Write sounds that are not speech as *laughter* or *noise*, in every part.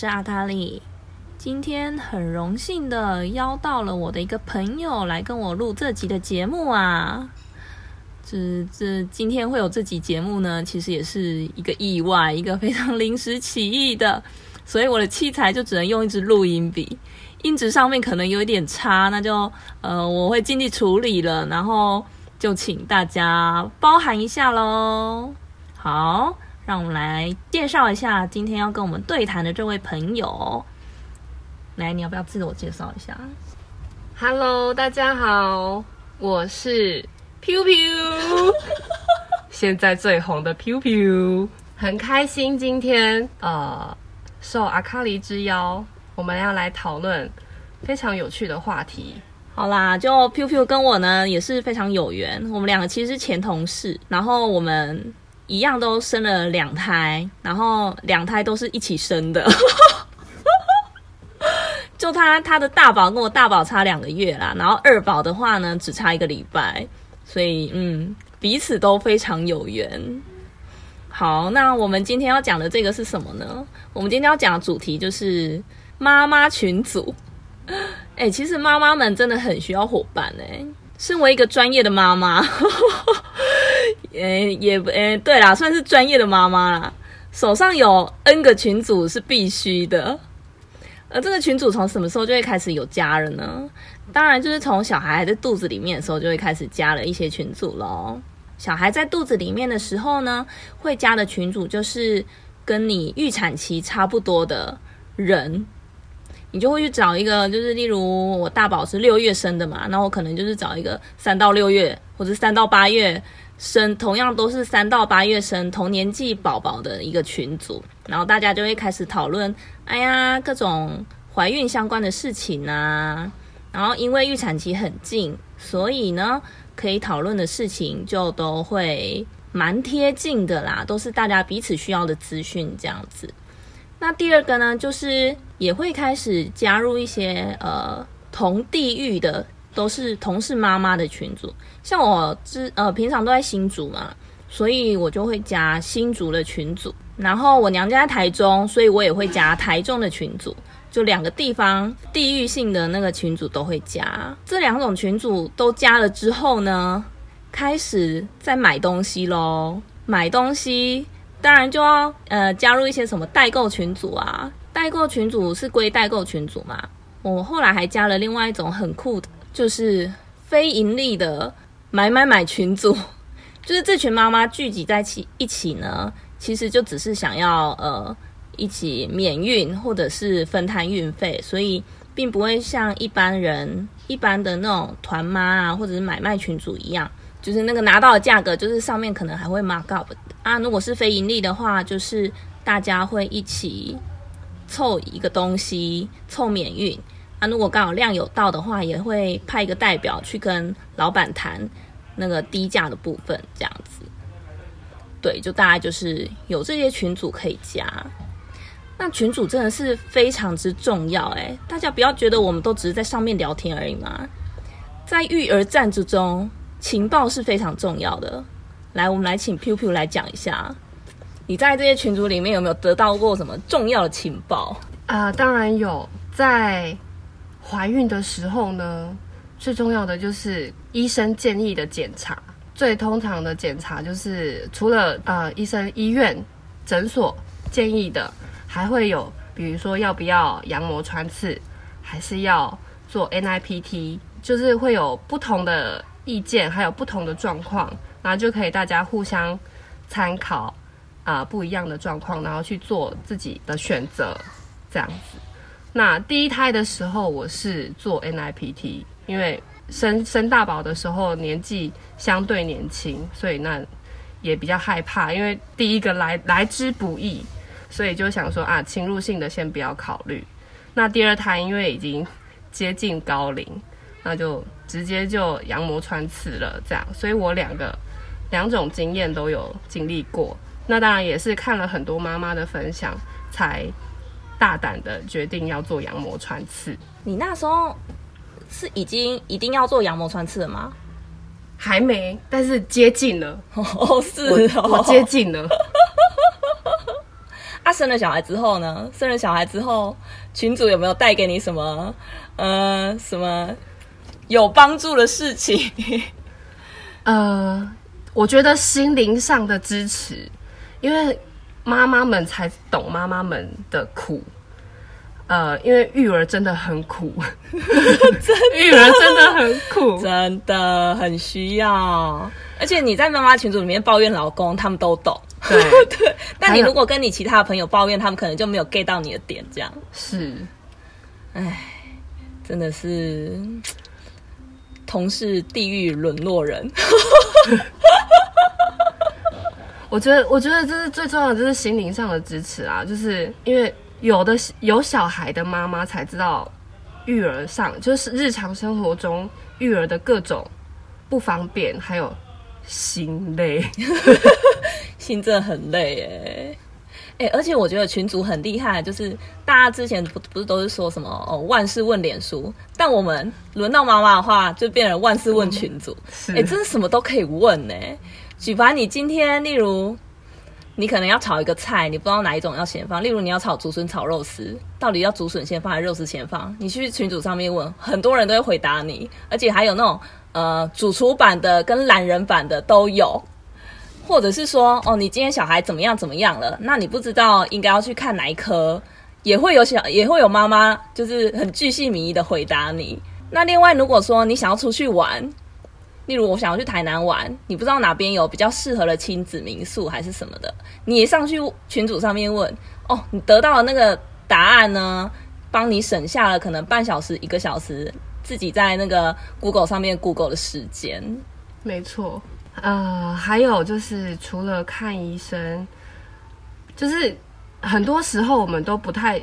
是阿卡丽。今天很荣幸的邀到了我的一个朋友来跟我录这集的节目啊。这这今天会有这集节目呢，其实也是一个意外，一个非常临时起意的，所以我的器材就只能用一支录音笔，音质上面可能有一点差，那就呃我会尽力处理了，然后就请大家包涵一下喽。好。让我们来介绍一下今天要跟我们对谈的这位朋友。来，你要不要自我介绍一下？Hello，大家好，我是 Piu Piu，*laughs* 现在最红的 Piu Piu，很开心今天呃受阿卡丽之邀，我们要来讨论非常有趣的话题。好啦，就 Piu Piu 跟我呢也是非常有缘，我们两个其实是前同事，然后我们。一样都生了两胎，然后两胎都是一起生的。*laughs* 就他他的大宝跟我大宝差两个月啦，然后二宝的话呢只差一个礼拜，所以嗯彼此都非常有缘。好，那我们今天要讲的这个是什么呢？我们今天要讲的主题就是妈妈群组。*laughs* 哎，其实妈妈们真的很需要伙伴哎。身为一个专业的妈妈，呃，也呃，对啦，算是专业的妈妈啦。手上有 N 个群组是必须的。而这个群组从什么时候就会开始有加了呢？当然就是从小孩还在肚子里面的时候就会开始加了一些群组喽。小孩在肚子里面的时候呢，会加的群组就是跟你预产期差不多的人。你就会去找一个，就是例如我大宝是六月生的嘛，那我可能就是找一个三到六月或者三到八月生，同样都是三到八月生同年纪宝宝的一个群组，然后大家就会开始讨论，哎呀，各种怀孕相关的事情啊，然后因为预产期很近，所以呢，可以讨论的事情就都会蛮贴近的啦，都是大家彼此需要的资讯这样子。那第二个呢，就是也会开始加入一些呃同地域的，都是同事妈妈的群组。像我之呃平常都在新竹嘛，所以我就会加新竹的群组。然后我娘家在台中，所以我也会加台中的群组。就两个地方地域性的那个群组都会加。这两种群组都加了之后呢，开始在买东西喽，买东西。当然就要呃加入一些什么代购群组啊，代购群组是归代购群组嘛。我后来还加了另外一种很酷的，就是非盈利的买买买群组，*laughs* 就是这群妈妈聚集在一起一起呢，其实就只是想要呃一起免运或者是分摊运费，所以并不会像一般人一般的那种团妈啊或者是买卖群组一样。就是那个拿到的价格，就是上面可能还会 mark up 啊。如果是非盈利的话，就是大家会一起凑一个东西，凑免运啊。如果刚好量有到的话，也会派一个代表去跟老板谈那个低价的部分，这样子。对，就大概就是有这些群组可以加。那群组真的是非常之重要哎，大家不要觉得我们都只是在上面聊天而已嘛，在育儿战之中。情报是非常重要的。来，我们来请 Piu Piu 来讲一下，你在这些群组里面有没有得到过什么重要的情报啊？当然有，在怀孕的时候呢，最重要的就是医生建议的检查。最通常的检查就是除了呃医生医院诊所建议的，还会有比如说要不要羊膜穿刺，还是要做 NIPT，就是会有不同的意见，还有不同的状况，然后就可以大家互相参考啊、不一样的状况，然后去做自己的选择，这样子。那第一胎的时候，我是做 NIPT，因为生生大宝的时候年纪相对年轻，所以那也比较害怕，因为第一个来来之不易，所以就想说啊，侵入性的先不要考虑。那第二胎因为已经接近高龄，那就直接就羊膜穿刺了，这样，所以我两个两种经验都有经历过。那当然也是看了很多妈妈的分享，才大胆的决定要做羊膜穿刺。你那时候是已经一定要做羊膜穿刺了吗？还没，但是接近了，*laughs* 哦，是我我接近了。*laughs* 啊，生了小孩之后呢？生了小孩之后，群主有没有带给你什么呃什么有帮助的事情？*laughs* 呃，我觉得心灵上的支持，因为妈妈们才懂妈妈们的苦。呃，因为育儿真的很苦，育儿真的很苦，真的很需要。而且你在妈妈群组里面抱怨老公，他们都懂。对 *laughs* 对，但你如果跟你其他的朋友抱怨，他们可能就没有 get 到你的点，这样。是，唉，真的是同是地狱沦落人。*laughs* 我觉得，我觉得这是最重要的，就是心灵上的支持啊，就是因为有的有小孩的妈妈才知道育儿上，就是日常生活中育儿的各种不方便，还有心累。*laughs* 心真的很累耶。哎、而且我觉得群主很厉害，就是大家之前不不是都是说什么哦万事问脸书，但我们轮到妈妈的话，就变成万事问群主。是哎、真的什么都可以问呢。举凡你今天，例如你可能要炒一个菜，你不知道哪一种要先放，例如你要炒竹笋炒肉丝，到底要竹笋先放还是肉丝先放？你去群主上面问，很多人都会回答你，而且还有那种呃主厨版的跟懒人版的都有。或者是说，哦，你今天小孩怎么样怎么样了？那你不知道应该要去看哪一科，也会有小也会有妈妈就是很巨细靡遗的回答你。那另外，如果说你想要出去玩，例如我想要去台南玩，你不知道哪边有比较适合的亲子民宿还是什么的，你上去群组上面问，哦，你得到的那个答案呢，帮你省下了可能半小时一个小时自己在那个 Google 上面 Google 的时间。没错，呃，还有就是除了看医生，就是很多时候我们都不太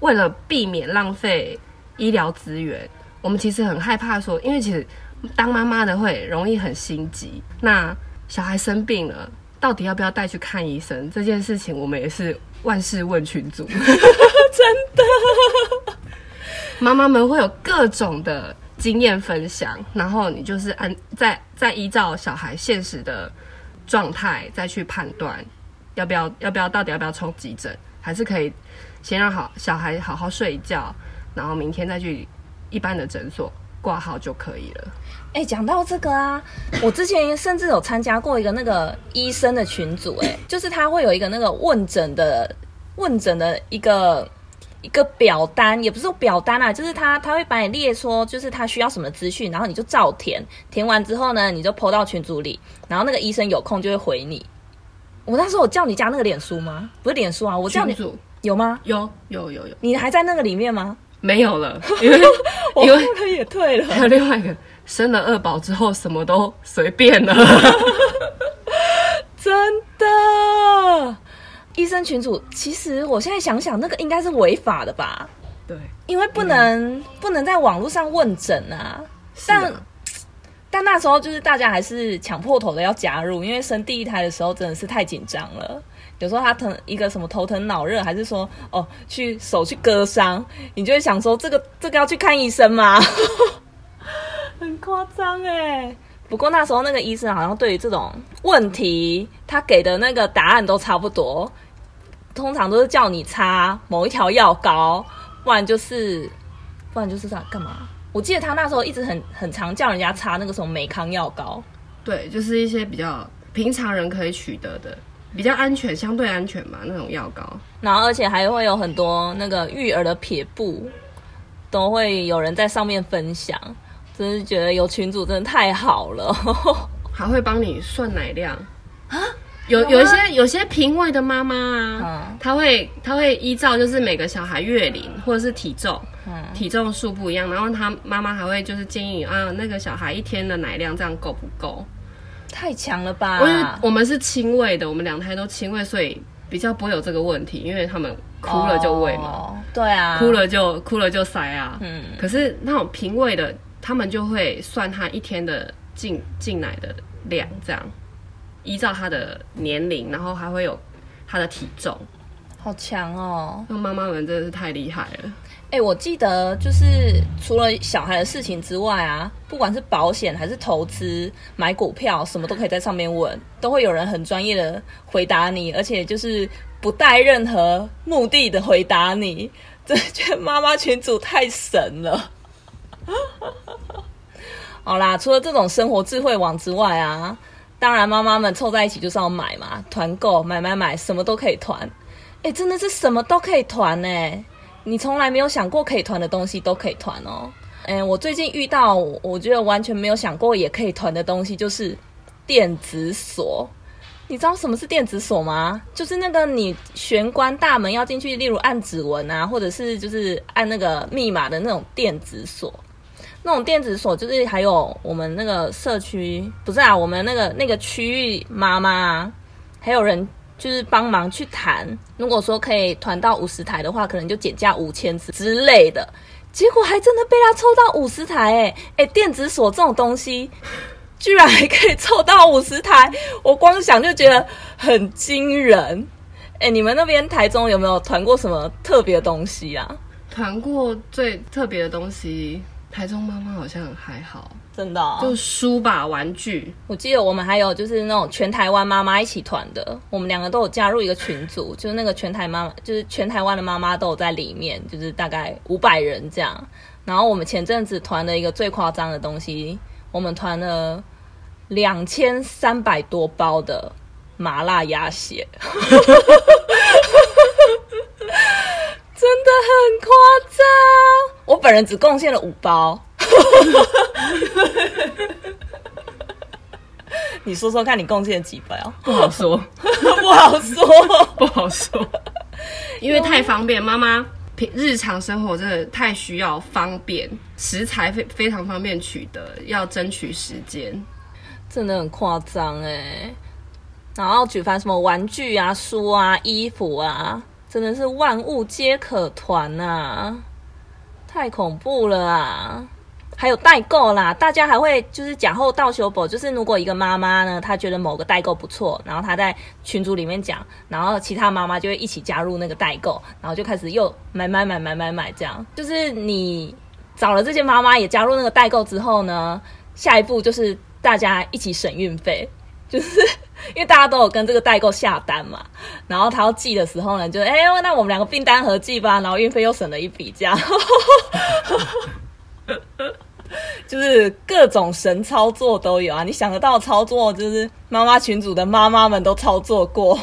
为了避免浪费医疗资源，我们其实很害怕说，因为其实当妈妈的会容易很心急。那小孩生病了，到底要不要带去看医生？这件事情，我们也是万事问群主，*laughs* 真的，妈妈们会有各种的经验分享，然后你就是按再再依照小孩现实的状态再去判断要不要要不要到底要不要冲急诊，还是可以先让好小孩好好睡一觉，然后明天再去一般的诊所挂号就可以了。哎、讲到这个啊，我之前甚至有参加过一个那个医生的群组，哎，就是他会有一个那个问诊的问诊的一个一个表单，也不是说表单啊，就是他他会把你列说，就是他需要什么资讯，然后你就照填，填完之后呢，你就 PO 到群组里，然后那个医生有空就会回你。我那时候我叫你加那个脸书吗？不是脸书啊，我叫你群组有吗？有有有有你还在那个里面吗？没有了，*laughs* 因为我也退了。还有另外一个生了二宝之后什么都随便了。*laughs* 真的，医生群主，其实我现在想想，那个应该是违法的吧？对，因为不能、不能在网络上问诊啊。但、但那时候就是大家还是抢破头的要加入，因为生第一胎的时候真的是太紧张了。有时候他疼一个什么头疼脑热，还是说哦去手去割伤，你就会想说这个这个要去看医生吗？很夸张哎。不过那时候那个医生好像对于这种问题，他给的那个答案都差不多，通常都是叫你擦某一条药膏，不然就是不然就是在干嘛？我记得他那时候一直很很常叫人家擦那个什么美康药膏，对，就是一些比较平常人可以取得的比较安全，相对安全嘛，那种药膏。然后而且还会有很多那个育儿的撇步，都会有人在上面分享，真是觉得有群主真的太好了。*laughs* 还会帮你算奶量啊？有有一些有些平胃的妈妈啊，她会她会依照就是每个小孩月龄或者是体重，体重数不一样，然后她妈妈还会就是建议啊，那个小孩一天的奶量这样够不够？太强了吧！因为我们是亲喂的，我们两胎都亲喂，所以比较不会有这个问题，因为他们哭了就喂嘛，对啊，哭了就哭了就塞啊。嗯，可是那种平喂的，他们就会算他一天的进进奶的。量这样，依照他的年龄，然后还会有他的体重，好强哦！那妈妈们真的是太厉害了。哎，我记得就是除了小孩的事情之外啊，不管是保险还是投资、买股票，什么都可以在上面问，都会有人很专业的回答你，而且就是不带任何目的的回答你。*laughs* 真的觉得妈妈群主太神了。*laughs* 好啦，除了这种生活智慧网之外啊，当然妈妈们凑在一起就是要买嘛，团购买买买，什么都可以团。哎，真的是什么都可以团呢？你从来没有想过可以团的东西都可以团哦。哎，我最近遇到，我觉得完全没有想过也可以团的东西，就是电子锁。你知道什么是电子锁吗？就是那个你玄关大门要进去，例如按指纹啊，或者是就是按那个密码的那种电子锁。那种电子锁就是还有我们那个社区不是啊，我们那个那个区域妈妈还有人就是帮忙去谈，如果说可以团到五十台的话，可能就减价五千之之类的。结果还真的被他抽到五十台，哎哎，电子锁这种东西居然还可以凑到 *laughs* 五十台，我光想就觉得很惊人。哎，你们那边台中有没有团过什么特别的东西啊？团过最特别的东西。台中妈妈好像还好，真的，就书吧，玩具。我记得我们还有就是那种全台湾妈妈一起团的，我们两个都有加入一个群组，就是那个全台妈妈，就是全台湾的妈妈都有在里面，就是大概五百人这样。然后我们前阵子团了一个最夸张的东西，我们团了两千三百多包的麻辣鸭血。*laughs* 真的很夸张，我本人只贡献了五包。*laughs* 你说说看，你贡献几包？不好说，*laughs* 不好说，不好说。因为太方便，妈妈平日常生活真的太需要方便，食材非非常方便取得，要争取时间，真的很夸张哎。然后举凡什么玩具啊、书啊、衣服啊。真的是万物皆可团呐，太恐怖了啊！还有代购啦，大家还会就是讲后倒修补，就是如果一个妈妈呢，她觉得某个代购不错，然后她在群组里面讲，然后其他妈妈就会一起加入那个代购，然后就开始又买买买买买买这样。就是你找了这些妈妈也加入那个代购之后呢，下一步就是大家一起省运费，就是。因为大家都有跟这个代购下单嘛，然后他要寄的时候呢，就哎，那我们两个订单合计吧，然后运费又省了一笔，这样，*laughs* 就是各种神操作都有啊！你想得到操作，就是妈妈群主的妈妈们都操作过。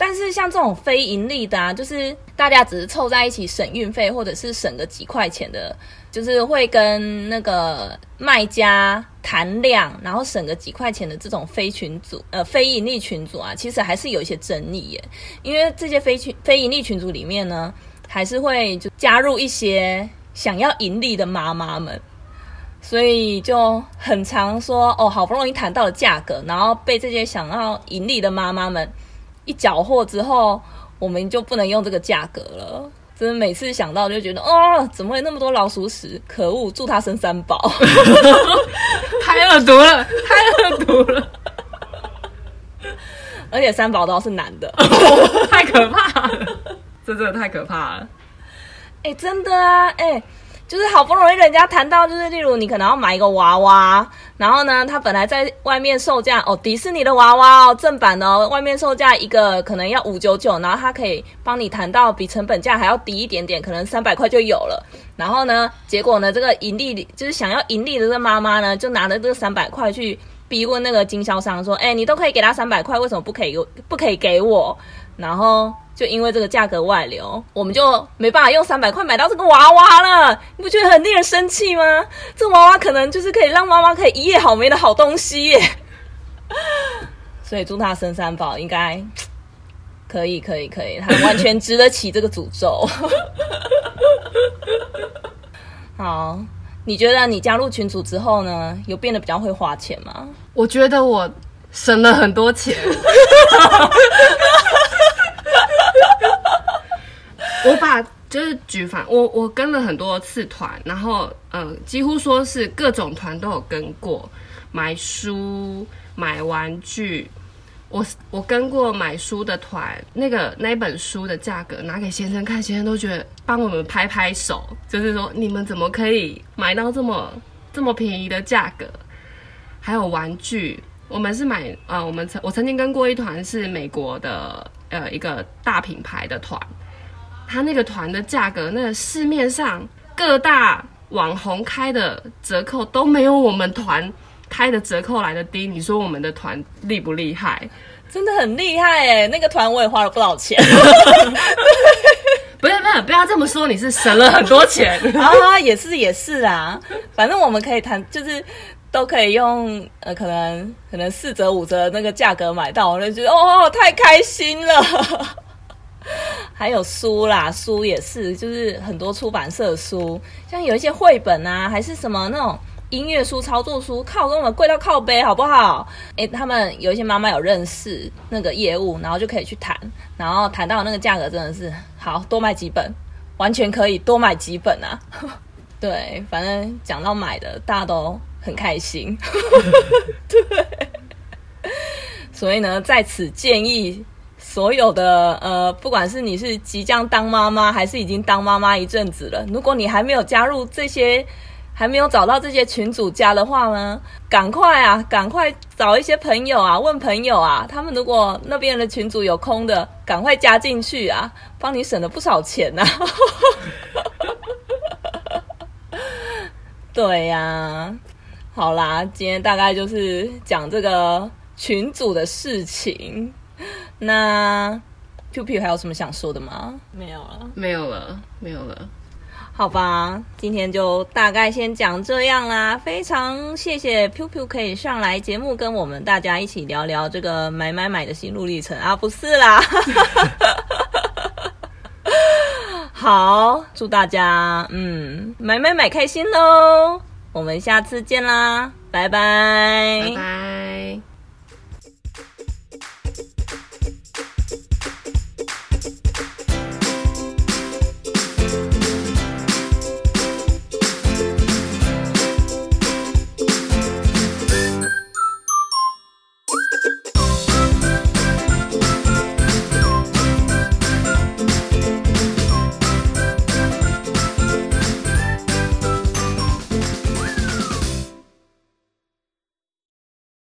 但是像这种非盈利的啊，就是大家只是凑在一起省运费，或者是省个几块钱的。就是会跟那个卖家谈量，然后省个几块钱的这种非群组呃非盈利群组啊，其实还是有一些争议耶。因为这些非群非盈利群组里面呢，还是会就加入一些想要盈利的妈妈们，所以就很常说哦，好不容易谈到了价格，然后被这些想要盈利的妈妈们一缴获之后，我们就不能用这个价格了。真的每次想到就觉得哦，怎么会那么多老鼠屎？可恶！祝他生三宝，*laughs* 太恶毒了，太恶毒了！而且三宝都是男的，太可怕了！这真的太可怕了！哎，真的啊，哎。就是好不容易人家谈到，就是例如你可能要买一个娃娃，然后呢，他本来在外面售价哦，迪士尼的娃娃哦，正版的，外面售价一个可能要五九九，然后他可以帮你谈到比成本价还要低一点点，可能三百块就有了。然后呢，结果呢，这个盈利就是想要盈利的这妈妈呢，就拿着这三百块去逼问那个经销商说：“哎、你都可以给他三百块，为什么不可以不可以给我？”然后就因为这个价格外流，我们就没办法用三百块买到这个娃娃了。你不觉得很令人生气吗？这娃娃可能就是可以让妈妈可以一夜好眠的好东西耶。所以祝他生三宝，应该可以，可以，可以，他完全值得起这个诅咒。*laughs* 好，你觉得你加入群组之后呢，有变得比较会花钱吗？我觉得我省了很多钱。*laughs* 我把就是举凡我我跟了很多次团，然后呃几乎说是各种团都有跟过，买书、买玩具。我我跟过买书的团，那个那本书的价格拿给先生看，先生都觉得帮我们拍拍手，就是说你们怎么可以买到这么这么便宜的价格？还有玩具，我们是买呃，我们曾我曾经跟过一团是美国的呃一个大品牌的团，他那个团的价格，那个市面上各大网红开的折扣都没有我们团开的折扣来的低。你说我们的团厉不厉害？真的很厉害哎！那个团我也花了不少钱不要不要，不要这么说，你是省了很多钱。*laughs* 啊，也是也是啊，反正我们可以谈，就是都可以用呃，可能可能四折五折那个价格买到，我就觉得哦，太开心了。*laughs* 还有书啦，书也是，就是很多出版社的书，像有一些绘本啊，还是什么那种音乐书、操作书，靠，跟我们贵到靠背，好不好？诶，他们有一些妈妈有认识那个业务，然后就可以去谈，然后谈到那个价格真的是好，多买几本，完全可以多买几本啊。*laughs* 对，反正讲到买的，大家都很开心。*laughs* 对，所以呢，在此建议所有的呃，不管是你是即将当妈妈，还是已经当妈妈一阵子了，如果你还没有加入这些，还没有找到这些群主加的话呢，赶快啊，赶快找一些朋友啊，问朋友啊，他们如果那边的群主有空的，赶快加进去啊，帮你省了不少钱呐、*laughs* 对呀、好啦，今天大概就是讲这个群主的事情。那 Q P 还有什么想说的吗？没有了。没有了，没有了。好吧，今天就大概先讲这样啦。非常谢谢 Piu Piu 可以上来节目跟我们大家一起聊聊这个买买买的心路历程啊，不是啦。*laughs* 好，祝大家嗯买买买开心喽！我们下次见啦，拜拜拜拜。